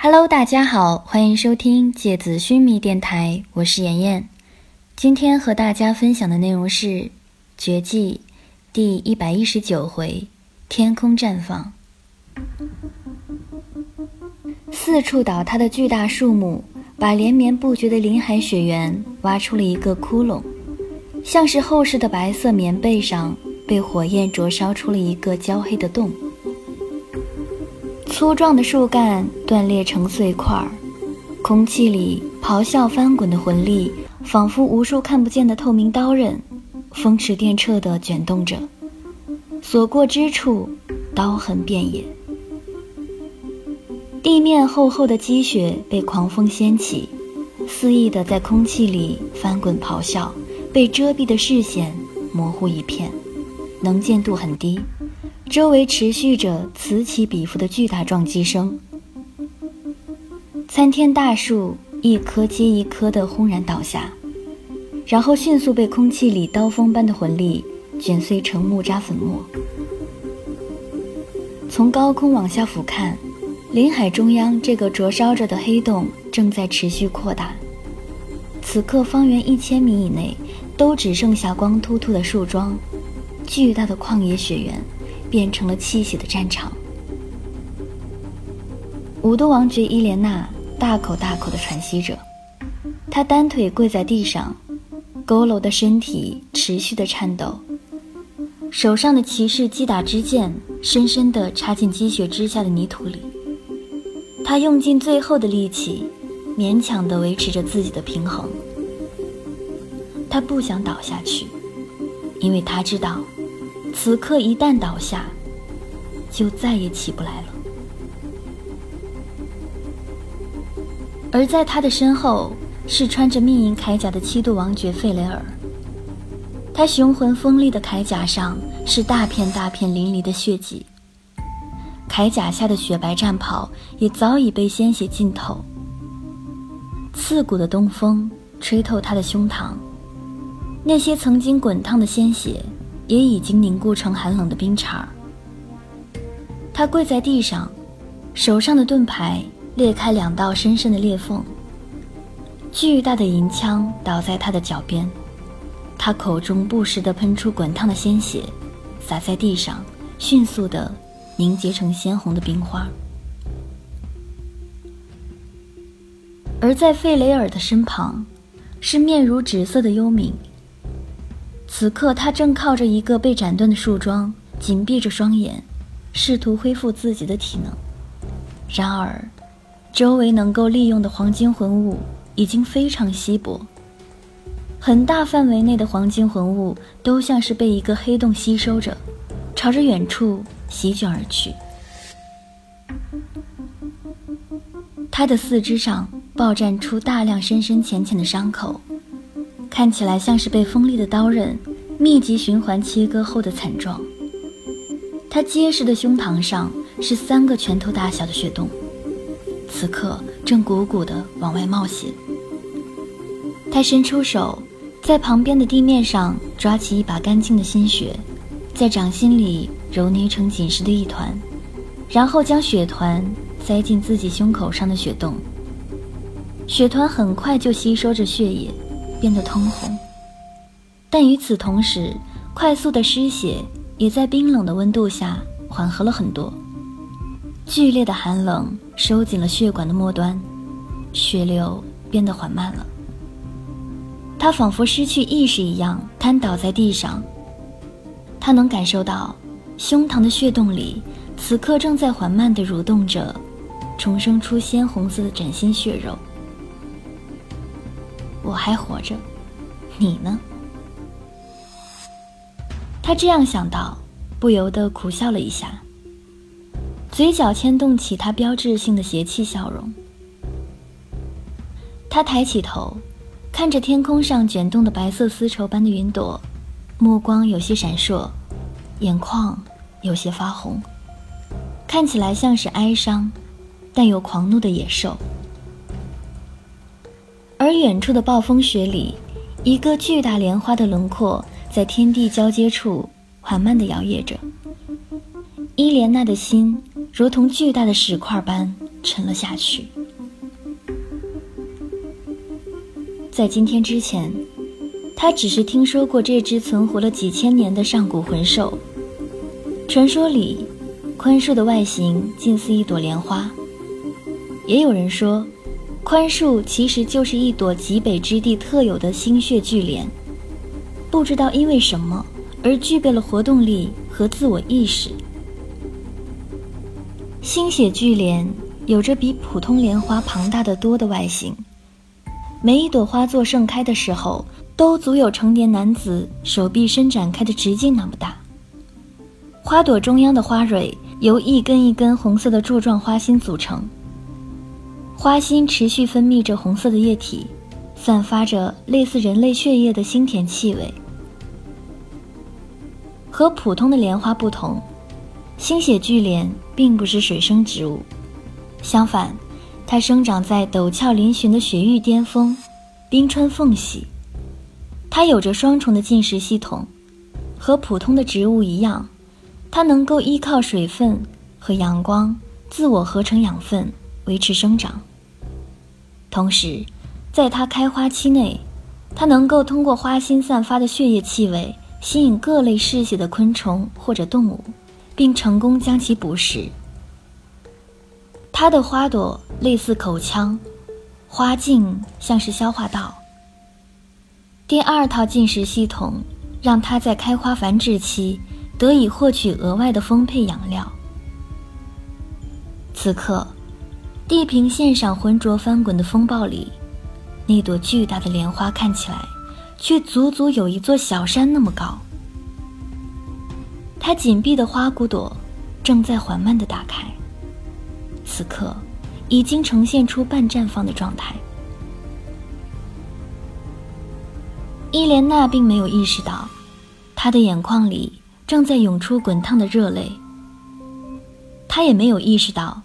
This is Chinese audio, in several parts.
Hello，大家好，欢迎收听芥子须弥电台，我是妍妍。今天和大家分享的内容是《绝技》第一百一十九回“天空绽放”。四处倒塌的巨大树木，把连绵不绝的林海雪原挖出了一个窟窿，像是厚实的白色棉被上被火焰灼烧出了一个焦黑的洞。粗壮的树干断裂成碎块儿，空气里咆哮翻滚的魂力，仿佛无数看不见的透明刀刃，风驰电掣地卷动着，所过之处，刀痕遍野。地面厚厚的积雪被狂风掀起，肆意地在空气里翻滚咆哮，被遮蔽的视线模糊一片，能见度很低。周围持续着此起彼伏的巨大撞击声，参天大树一棵接一棵的轰然倒下，然后迅速被空气里刀锋般的魂力卷碎成木渣粉末。从高空往下俯瞰，林海中央这个灼烧着的黑洞正在持续扩大。此刻，方圆一千米以内都只剩下光秃秃的树桩，巨大的旷野雪原。变成了泣血的战场。五都王爵伊莲娜大口大口地喘息着，她单腿跪在地上，佝偻的身体持续的颤抖，手上的骑士击打之剑深深地插进积雪之下的泥土里。他用尽最后的力气，勉强地维持着自己的平衡。他不想倒下去，因为他知道。此刻一旦倒下，就再也起不来了。而在他的身后是穿着密银铠甲的七度王爵费雷尔。他雄浑锋利的铠甲上是大片大片淋漓的血迹，铠甲下的雪白战袍也早已被鲜血浸透。刺骨的东风吹透他的胸膛，那些曾经滚烫的鲜血。也已经凝固成寒冷的冰碴儿。他跪在地上，手上的盾牌裂开两道深深的裂缝。巨大的银枪倒在他的脚边，他口中不时地喷出滚烫的鲜血，洒在地上，迅速地凝结成鲜红的冰花。而在费雷尔的身旁，是面如纸色的幽冥。此刻，他正靠着一个被斩断的树桩，紧闭着双眼，试图恢复自己的体能。然而，周围能够利用的黄金魂物已经非常稀薄，很大范围内的黄金魂物都像是被一个黑洞吸收着，朝着远处席卷而去。他的四肢上爆绽出大量深深浅浅的伤口。看起来像是被锋利的刀刃密集循环切割后的惨状。他结实的胸膛上是三个拳头大小的血洞，此刻正鼓鼓地往外冒血。他伸出手，在旁边的地面上抓起一把干净的鲜血，在掌心里揉捏成紧实的一团，然后将血团塞进自己胸口上的血洞。血团很快就吸收着血液。变得通红，但与此同时，快速的失血也在冰冷的温度下缓和了很多。剧烈的寒冷收紧了血管的末端，血流变得缓慢了。他仿佛失去意识一样瘫倒在地上。他能感受到，胸膛的血洞里此刻正在缓慢地蠕动着，重生出鲜红色的崭新血肉。我还活着，你呢？他这样想到，不由得苦笑了一下，嘴角牵动起他标志性的邪气笑容。他抬起头，看着天空上卷动的白色丝绸般的云朵，目光有些闪烁，眼眶有些发红，看起来像是哀伤，但又狂怒的野兽。而远处的暴风雪里，一个巨大莲花的轮廓在天地交接处缓慢地摇曳着。伊莲娜的心如同巨大的石块般沉了下去。在今天之前，他只是听说过这只存活了几千年的上古魂兽。传说里，宽恕的外形近似一朵莲花。也有人说，宽树其实就是一朵极北之地特有的心血巨莲。不知道因为什么而具备了活动力和自我意识。心血巨莲有着比普通莲花庞大的多的外形。每一朵花座盛开的时候，都足有成年男子手臂伸展开的直径那么大。花朵中央的花蕊由一根一根红色的柱状花心组成，花心持续分泌着红色的液体，散发着类似人类血液的腥甜气味。和普通的莲花不同，心血巨莲并不是水生植物，相反。它生长在陡峭嶙峋的雪域巅峰，冰川缝隙。它有着双重的进食系统，和普通的植物一样，它能够依靠水分和阳光自我合成养分维持生长。同时，在它开花期内，它能够通过花心散发的血液气味吸引各类嗜血的昆虫或者动物，并成功将其捕食。它的花朵类似口腔，花茎像是消化道。第二套进食系统让它在开花繁殖期得以获取额外的丰沛养料。此刻，地平线上浑浊翻滚的风暴里，那朵巨大的莲花看起来却足足有一座小山那么高。它紧闭的花骨朵正在缓慢地打开。此刻，已经呈现出半绽放的状态。伊莲娜并没有意识到，她的眼眶里正在涌出滚烫的热泪。她也没有意识到，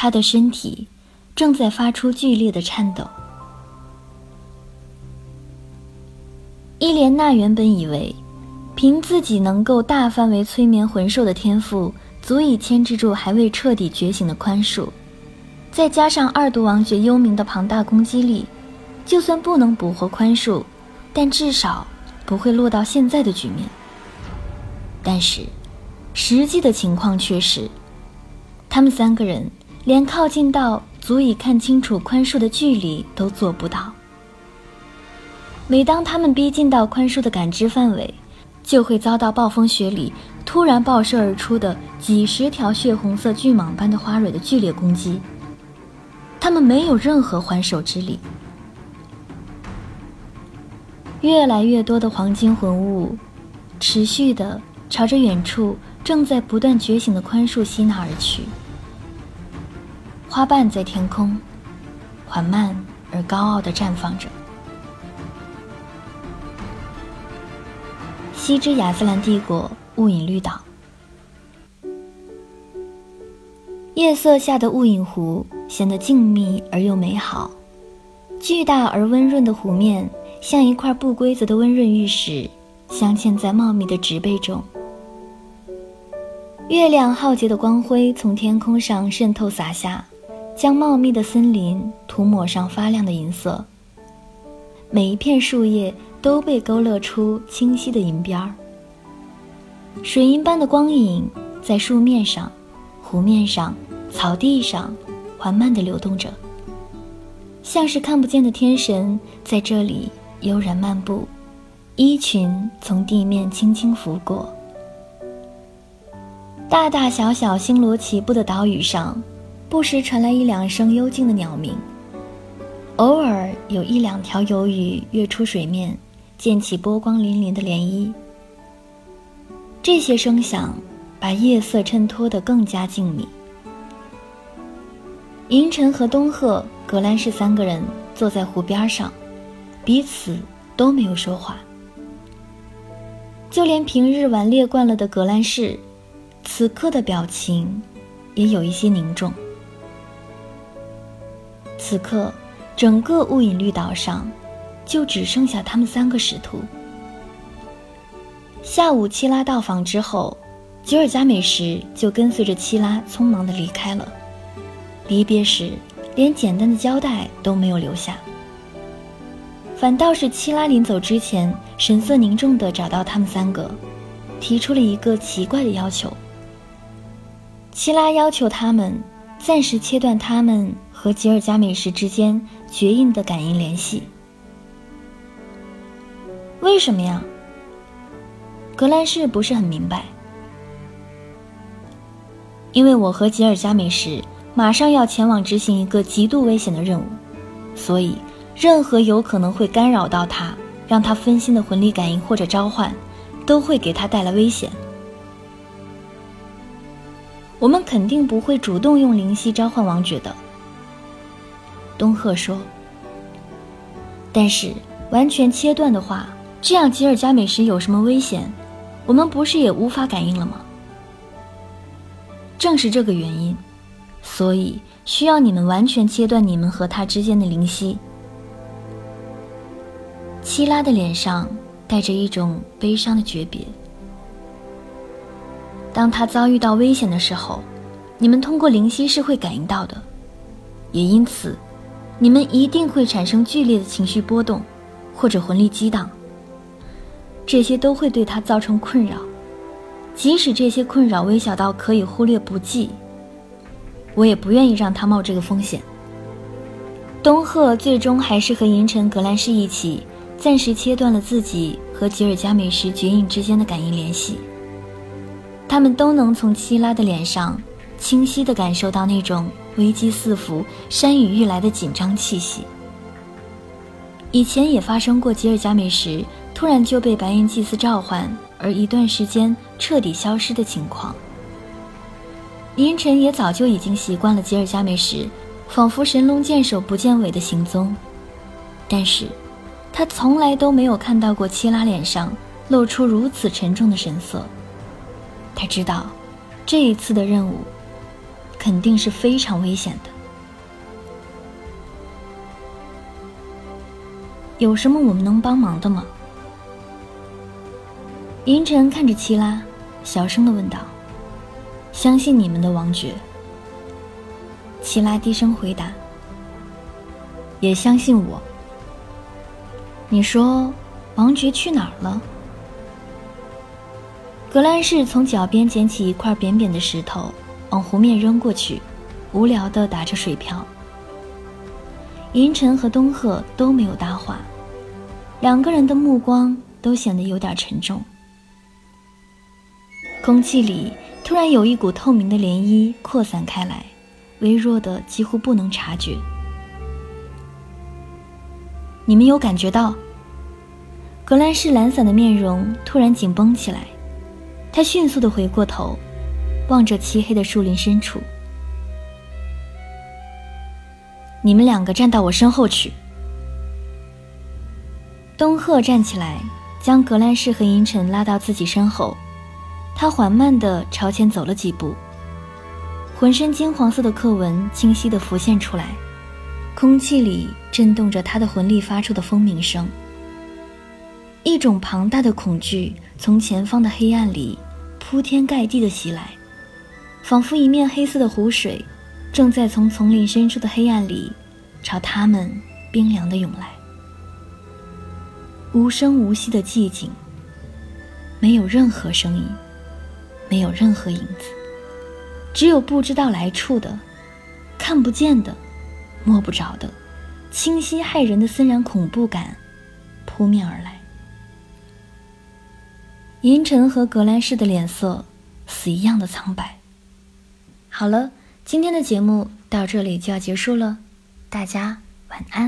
他的身体正在发出剧烈的颤抖。伊莲娜原本以为，凭自己能够大范围催眠魂兽的天赋。足以牵制住还未彻底觉醒的宽恕，再加上二毒王爵幽冥的庞大攻击力，就算不能捕获宽恕，但至少不会落到现在的局面。但是，实际的情况却是，他们三个人连靠近到足以看清楚宽恕的距离都做不到。每当他们逼近到宽恕的感知范围，就会遭到暴风雪里。突然爆射而出的几十条血红色巨蟒般的花蕊的剧烈攻击，他们没有任何还手之力。越来越多的黄金魂物，持续的朝着远处正在不断觉醒的宽恕吸纳而去。花瓣在天空，缓慢而高傲的绽放着。西之亚斯兰帝国。雾隐绿岛，夜色下的雾隐湖显得静谧而又美好。巨大而温润的湖面像一块不规则的温润玉石，镶嵌在茂密的植被中。月亮浩劫的光辉从天空上渗透洒下，将茂密的森林涂抹上发亮的银色。每一片树叶都被勾勒出清晰的银边儿。水银般的光影在树面上、湖面上、草地上缓慢地流动着，像是看不见的天神在这里悠然漫步，衣裙从地面轻轻拂过。大大小小星罗棋布的岛屿上，不时传来一两声幽静的鸟鸣，偶尔有一两条游鱼跃出水面，溅起波光粼粼的涟漪。这些声响把夜色衬托得更加静谧。银尘和东鹤、格兰仕三个人坐在湖边上，彼此都没有说话。就连平日顽劣惯了的格兰仕，此刻的表情也有一些凝重。此刻，整个雾隐绿岛上，就只剩下他们三个使徒。下午，七拉到访之后，吉尔加美什就跟随着七拉匆忙地离开了。离别时连简单的交代都没有留下，反倒是七拉临走之前神色凝重地找到他们三个，提出了一个奇怪的要求。七拉要求他们暂时切断他们和吉尔加美什之间绝印的感应联系。为什么呀？格兰仕不是很明白。因为我和吉尔加美什马上要前往执行一个极度危险的任务，所以任何有可能会干扰到他、让他分心的魂力感应或者召唤，都会给他带来危险。我们肯定不会主动用灵犀召唤王爵的，东赫说。但是完全切断的话，这样吉尔加美什有什么危险，我们不是也无法感应了吗？正是这个原因，所以需要你们完全切断你们和他之间的灵犀。希拉的脸上带着一种悲伤的诀别。当他遭遇到危险的时候，你们通过灵犀是会感应到的，也因此，你们一定会产生剧烈的情绪波动，或者魂力激荡。这些都会对他造成困扰，即使这些困扰微小到可以忽略不计，我也不愿意让他冒这个风险。东赫最终还是和银尘、格兰仕一起，暂时切断了自己和吉尔加美什绝影之间的感应联系。他们都能从希拉的脸上清晰地感受到那种危机四伏、山雨欲来的紧张气息。以前也发生过吉尔加美什突然就被白银祭司召唤，而一段时间彻底消失的情况。银尘也早就已经习惯了吉尔加美什仿佛神龙见首不见尾的行踪，但是，他从来都没有看到过七拉脸上露出如此沉重的神色。他知道，这一次的任务肯定是非常危险的。有什么我们能帮忙的吗？银尘看着齐拉，小声的问道：“相信你们的王爵。”齐拉低声回答：“也相信我。”你说，王爵去哪儿了？格兰仕从脚边捡起一块扁扁的石头，往湖面扔过去，无聊地打着水漂。银尘和东赫都没有搭话，两个人的目光都显得有点沉重。空气里突然有一股透明的涟漪扩散开来，微弱的几乎不能察觉。你们有感觉到？格兰仕懒散的面容突然紧绷起来。他迅速的回过头，望着漆黑的树林深处。你们两个站到我身后去。东赫站起来，将格兰仕和银尘拉到自己身后。他缓慢的朝前走了几步，浑身金黄色的刻纹清晰的浮现出来，空气里震动着他的魂力发出的蜂鸣声。一种庞大的恐惧从前方的黑暗里。铺天盖地的袭来，仿佛一面黑色的湖水，正在从丛林深处的黑暗里，朝他们冰凉的涌来。无声无息的寂静，没有任何声音，没有任何影子，只有不知道来处的、看不见的、摸不着的、清晰骇人的森然恐怖感扑面而来。银尘和格兰仕的脸色死一样的苍白。好了，今天的节目到这里就要结束了，大家晚安。